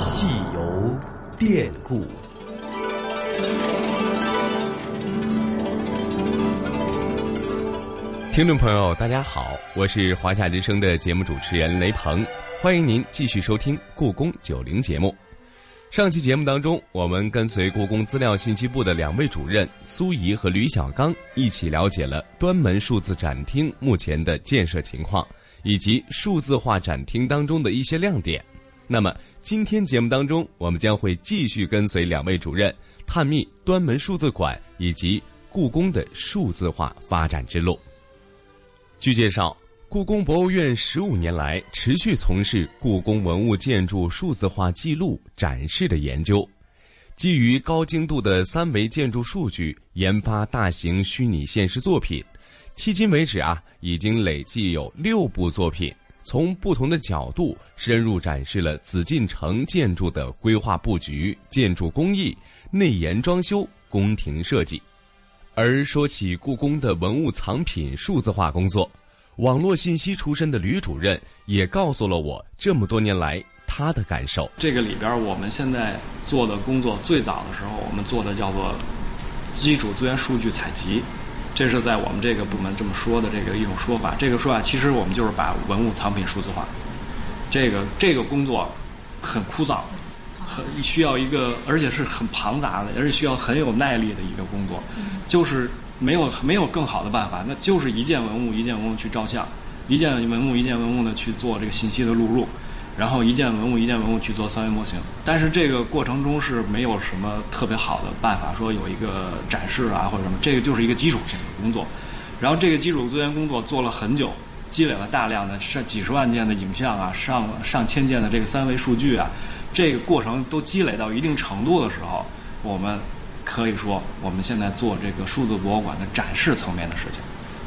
戏游典故。听众朋友，大家好，我是华夏之声的节目主持人雷鹏，欢迎您继续收听《故宫九零》节目。上期节目当中，我们跟随故宫资料信息部的两位主任苏怡和吕小刚一起了解了端门数字展厅目前的建设情况，以及数字化展厅当中的一些亮点。那么，今天节目当中，我们将会继续跟随两位主任探秘端门数字馆以及故宫的数字化发展之路。据介绍，故宫博物院十五年来持续从事故宫文物建筑数字化记录展示的研究，基于高精度的三维建筑数据研发大型虚拟现实作品。迄今为止啊，已经累计有六部作品，从不同的角度深入展示了紫禁城建筑的规划布局、建筑工艺、内檐装修、宫廷设计。而说起故宫的文物藏品数字化工作，网络信息出身的吕主任也告诉了我这么多年来他的感受。这个里边，我们现在做的工作，最早的时候我们做的叫做基础资源数据采集，这是在我们这个部门这么说的这个一种说法。这个说法其实我们就是把文物藏品数字化。这个这个工作很枯燥。很需要一个，而且是很庞杂的，而且需要很有耐力的一个工作，就是没有没有更好的办法，那就是一件文物一件文物去照相，一件文物一件文物呢去做这个信息的录入，然后一件文物一件文物去做三维模型。但是这个过程中是没有什么特别好的办法，说有一个展示啊或者什么，这个就是一个基础性的工作。然后这个基础资源工作做了很久，积累了大量的上几十万件的影像啊，上上千件的这个三维数据啊。这个过程都积累到一定程度的时候，我们可以说我们现在做这个数字博物馆的展示层面的事情。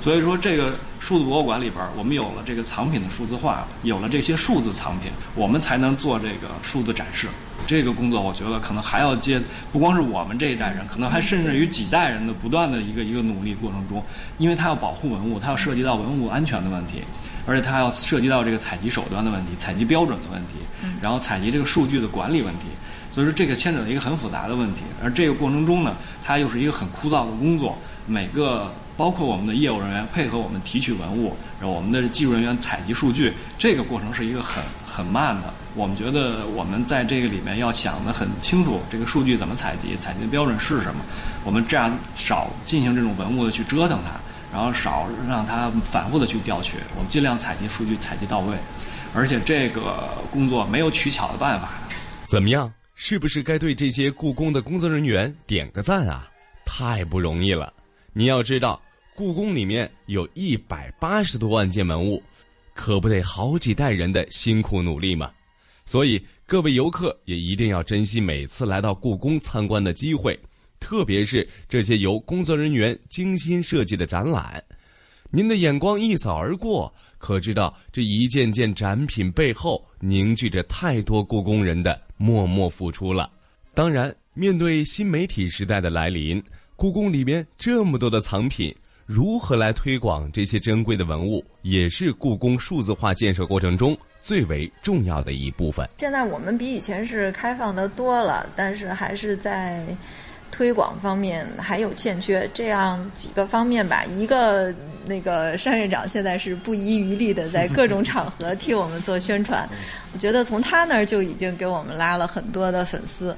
所以说，这个数字博物馆里边，我们有了这个藏品的数字化，有了这些数字藏品，我们才能做这个数字展示。这个工作，我觉得可能还要接，不光是我们这一代人，可能还甚至于几代人的不断的一个一个努力过程中，因为它要保护文物，它要涉及到文物安全的问题。而且它要涉及到这个采集手段的问题、采集标准的问题，然后采集这个数据的管理问题，所以说这个牵扯到一个很复杂的问题。而这个过程中呢，它又是一个很枯燥的工作，每个包括我们的业务人员配合我们提取文物，然后我们的技术人员采集数据，这个过程是一个很很慢的。我们觉得我们在这个里面要想得很清楚，这个数据怎么采集，采集的标准是什么，我们这样少进行这种文物的去折腾它。然后少让它反复的去调取，我们尽量采集数据采集到位，而且这个工作没有取巧的办法。怎么样？是不是该对这些故宫的工作人员点个赞啊？太不容易了！你要知道，故宫里面有一百八十多万件文物，可不得好几代人的辛苦努力吗？所以各位游客也一定要珍惜每次来到故宫参观的机会。特别是这些由工作人员精心设计的展览，您的眼光一扫而过，可知道这一件件展品背后凝聚着太多故宫人的默默付出了。当然，面对新媒体时代的来临，故宫里面这么多的藏品，如何来推广这些珍贵的文物，也是故宫数字化建设过程中最为重要的一部分。现在我们比以前是开放的多了，但是还是在。推广方面还有欠缺，这样几个方面吧。一个那个单院长现在是不遗余力的在各种场合替我们做宣传，我觉得从他那儿就已经给我们拉了很多的粉丝。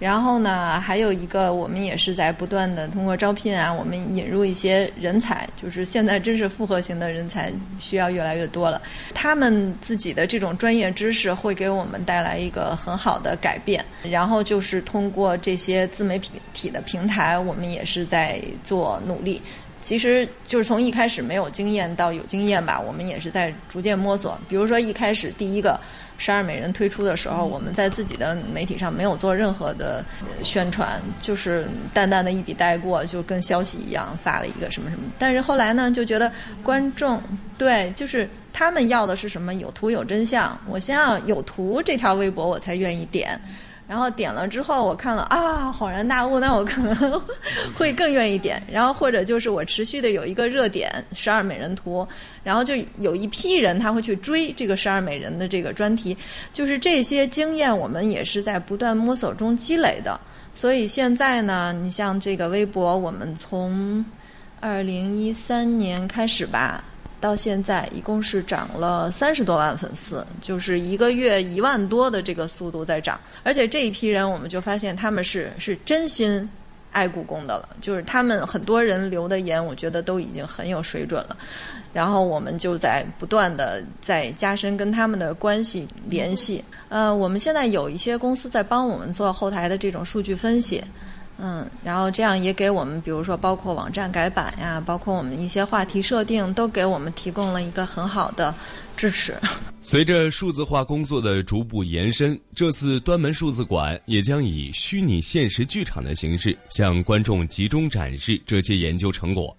然后呢，还有一个，我们也是在不断的通过招聘啊，我们引入一些人才，就是现在真是复合型的人才需要越来越多了。他们自己的这种专业知识会给我们带来一个很好的改变。然后就是通过这些自媒体的平台，我们也是在做努力。其实就是从一开始没有经验到有经验吧，我们也是在逐渐摸索。比如说一开始第一个。十二美人推出的时候，我们在自己的媒体上没有做任何的宣传，就是淡淡的一笔带过，就跟消息一样发了一个什么什么。但是后来呢，就觉得观众对，就是他们要的是什么？有图有真相。我先要有图，这条微博我才愿意点。然后点了之后，我看了啊，恍然大悟，那我可能会更愿意点。然后或者就是我持续的有一个热点十二美人图，然后就有一批人他会去追这个十二美人的这个专题，就是这些经验我们也是在不断摸索中积累的。所以现在呢，你像这个微博，我们从二零一三年开始吧。到现在一共是涨了三十多万粉丝，就是一个月一万多的这个速度在涨，而且这一批人我们就发现他们是是真心爱故宫的了，就是他们很多人留的言，我觉得都已经很有水准了，然后我们就在不断的在加深跟他们的关系联系，呃，我们现在有一些公司在帮我们做后台的这种数据分析。嗯，然后这样也给我们，比如说包括网站改版呀，包括我们一些话题设定，都给我们提供了一个很好的支持。随着数字化工作的逐步延伸，这次端门数字馆也将以虚拟现实剧场的形式向观众集中展示这些研究成果，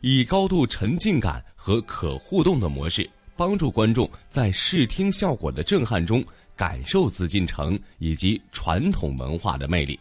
以高度沉浸感和可互动的模式，帮助观众在视听效果的震撼中感受紫禁城以及传统文化的魅力。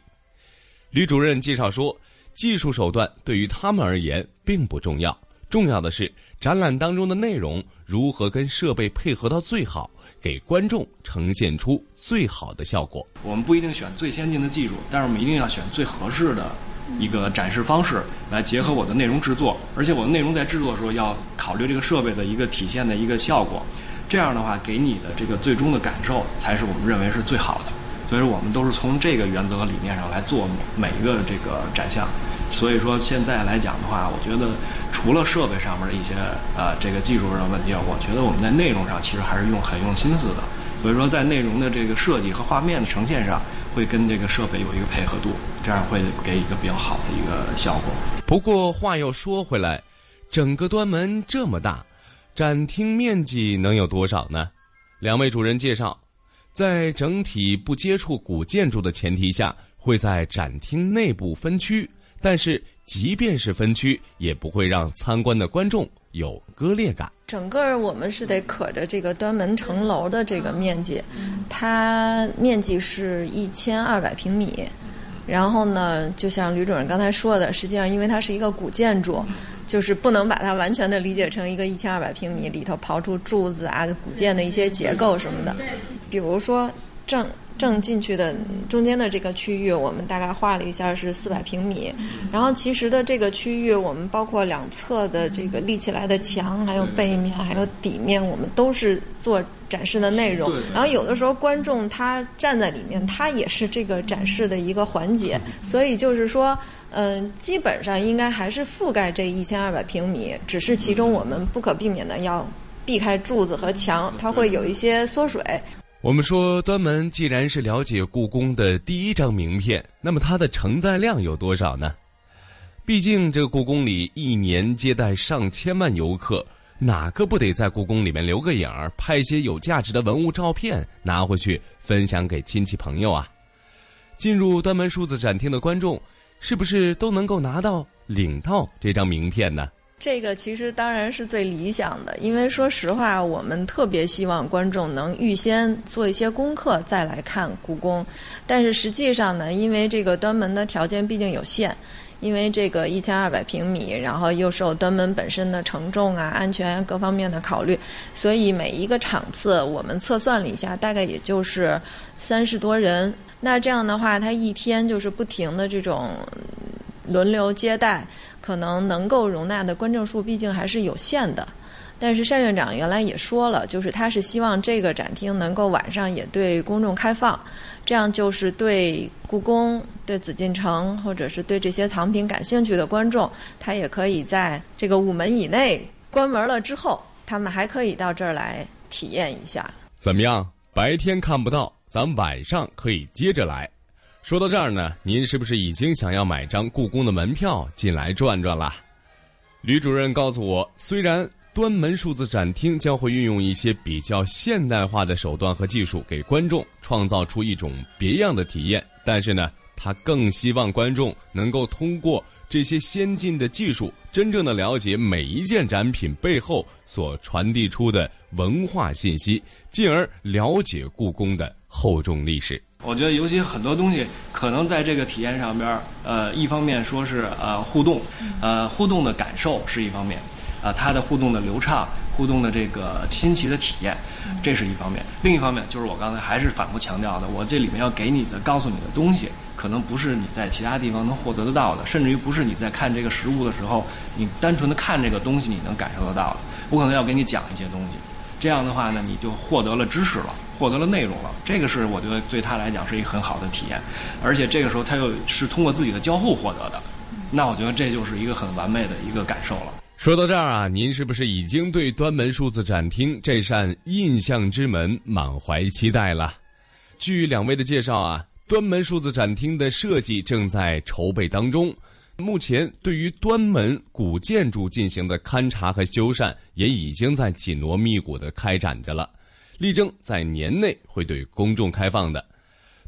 吕主任介绍说，技术手段对于他们而言并不重要，重要的是展览当中的内容如何跟设备配合到最好，给观众呈现出最好的效果。我们不一定选最先进的技术，但是我们一定要选最合适的一个展示方式来结合我的内容制作，而且我的内容在制作的时候要考虑这个设备的一个体现的一个效果，这样的话给你的这个最终的感受才是我们认为是最好的。所以说，我们都是从这个原则和理念上来做每一个这个展项。所以说，现在来讲的话，我觉得除了设备上面的一些呃这个技术上的问题，我觉得我们在内容上其实还是用很用心思的。所以说，在内容的这个设计和画面的呈现上，会跟这个设备有一个配合度，这样会给一个比较好的一个效果。不过话又说回来，整个端门这么大，展厅面积能有多少呢？两位主任介绍。在整体不接触古建筑的前提下，会在展厅内部分区，但是即便是分区，也不会让参观的观众有割裂感。整个我们是得可着这个端门城楼的这个面积，它面积是一千二百平米。然后呢，就像吕主任刚才说的，实际上因为它是一个古建筑，就是不能把它完全的理解成一个一千二百平米里头刨出柱子啊、古建的一些结构什么的。比如说正正进去的中间的这个区域，我们大概画了一下是四百平米。然后其实的这个区域，我们包括两侧的这个立起来的墙，还有背面，还有底面，我们都是做。展示的内容，然后有的时候观众他站在里面，他也是这个展示的一个环节，所以就是说，嗯，基本上应该还是覆盖这一千二百平米，只是其中我们不可避免的要避开柱子和墙，它会有一些缩水。我们说端门既然是了解故宫的第一张名片，那么它的承载量有多少呢？毕竟这个故宫里一年接待上千万游客。哪个不得在故宫里面留个影儿，拍一些有价值的文物照片，拿回去分享给亲戚朋友啊？进入端门数字展厅的观众，是不是都能够拿到领到这张名片呢？这个其实当然是最理想的，因为说实话，我们特别希望观众能预先做一些功课再来看故宫，但是实际上呢，因为这个端门的条件毕竟有限。因为这个一千二百平米，然后又受端门本身的承重啊、安全各方面的考虑，所以每一个场次我们测算了一下，大概也就是三十多人。那这样的话，他一天就是不停的这种轮流接待，可能能够容纳的观众数毕竟还是有限的。但是单院长原来也说了，就是他是希望这个展厅能够晚上也对公众开放。这样就是对故宫、对紫禁城，或者是对这些藏品感兴趣的观众，他也可以在这个午门以内关门了之后，他们还可以到这儿来体验一下。怎么样？白天看不到，咱晚上可以接着来。说到这儿呢，您是不是已经想要买张故宫的门票进来转转了？吕主任告诉我，虽然。端门数字展厅将会运用一些比较现代化的手段和技术，给观众创造出一种别样的体验。但是呢，他更希望观众能够通过这些先进的技术，真正的了解每一件展品背后所传递出的文化信息，进而了解故宫的厚重历史。我觉得，尤其很多东西可能在这个体验上边儿，呃，一方面说是呃互动，呃互动的感受是一方面，啊，它的互动的流畅，互动的这个新奇的体验，这是一方面。另一方面就是我刚才还是反复强调的，我这里面要给你的、告诉你的东西，可能不是你在其他地方能获得得到的，甚至于不是你在看这个实物的时候，你单纯的看这个东西你能感受得到的。我可能要给你讲一些东西，这样的话呢，你就获得了知识了。获得了内容了，这个是我觉得对他来讲是一个很好的体验，而且这个时候他又是通过自己的交互获得的，那我觉得这就是一个很完美的一个感受了。说到这儿啊，您是不是已经对端门数字展厅这扇印象之门满怀期待了？据两位的介绍啊，端门数字展厅的设计正在筹备当中，目前对于端门古建筑进行的勘察和修缮也已经在紧锣密鼓的开展着了。力争在年内会对公众开放的，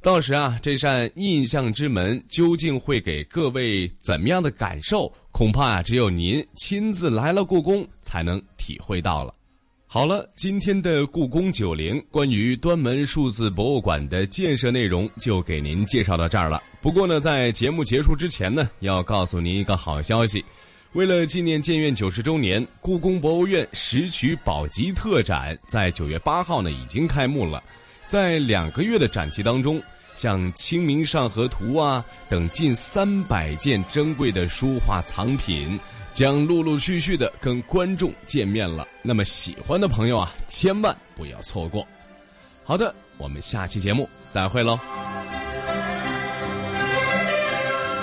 到时啊，这扇印象之门究竟会给各位怎么样的感受？恐怕，只有您亲自来了故宫才能体会到了。好了，今天的故宫九零关于端门数字博物馆的建设内容就给您介绍到这儿了。不过呢，在节目结束之前呢，要告诉您一个好消息。为了纪念建院九十周年，故宫博物院石渠宝笈特展在九月八号呢已经开幕了。在两个月的展期当中，像《清明上河图》啊等近三百件珍贵的书画藏品，将陆陆续续的跟观众见面了。那么喜欢的朋友啊，千万不要错过。好的，我们下期节目再会喽。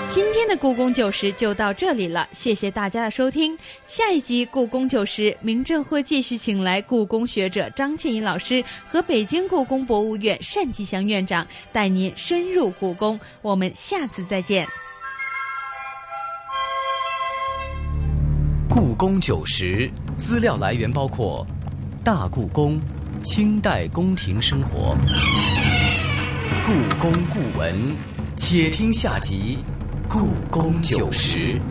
今天的故宫九十就到这里了，谢谢大家的收听。下一集故宫九十，明正会继续请来故宫学者张庆怡老师和北京故宫博物院单霁翔院长，带您深入故宫。我们下次再见。故宫九十资料来源包括大故宫、清代宫廷生活、故宫故闻，且听下集。故宫九十。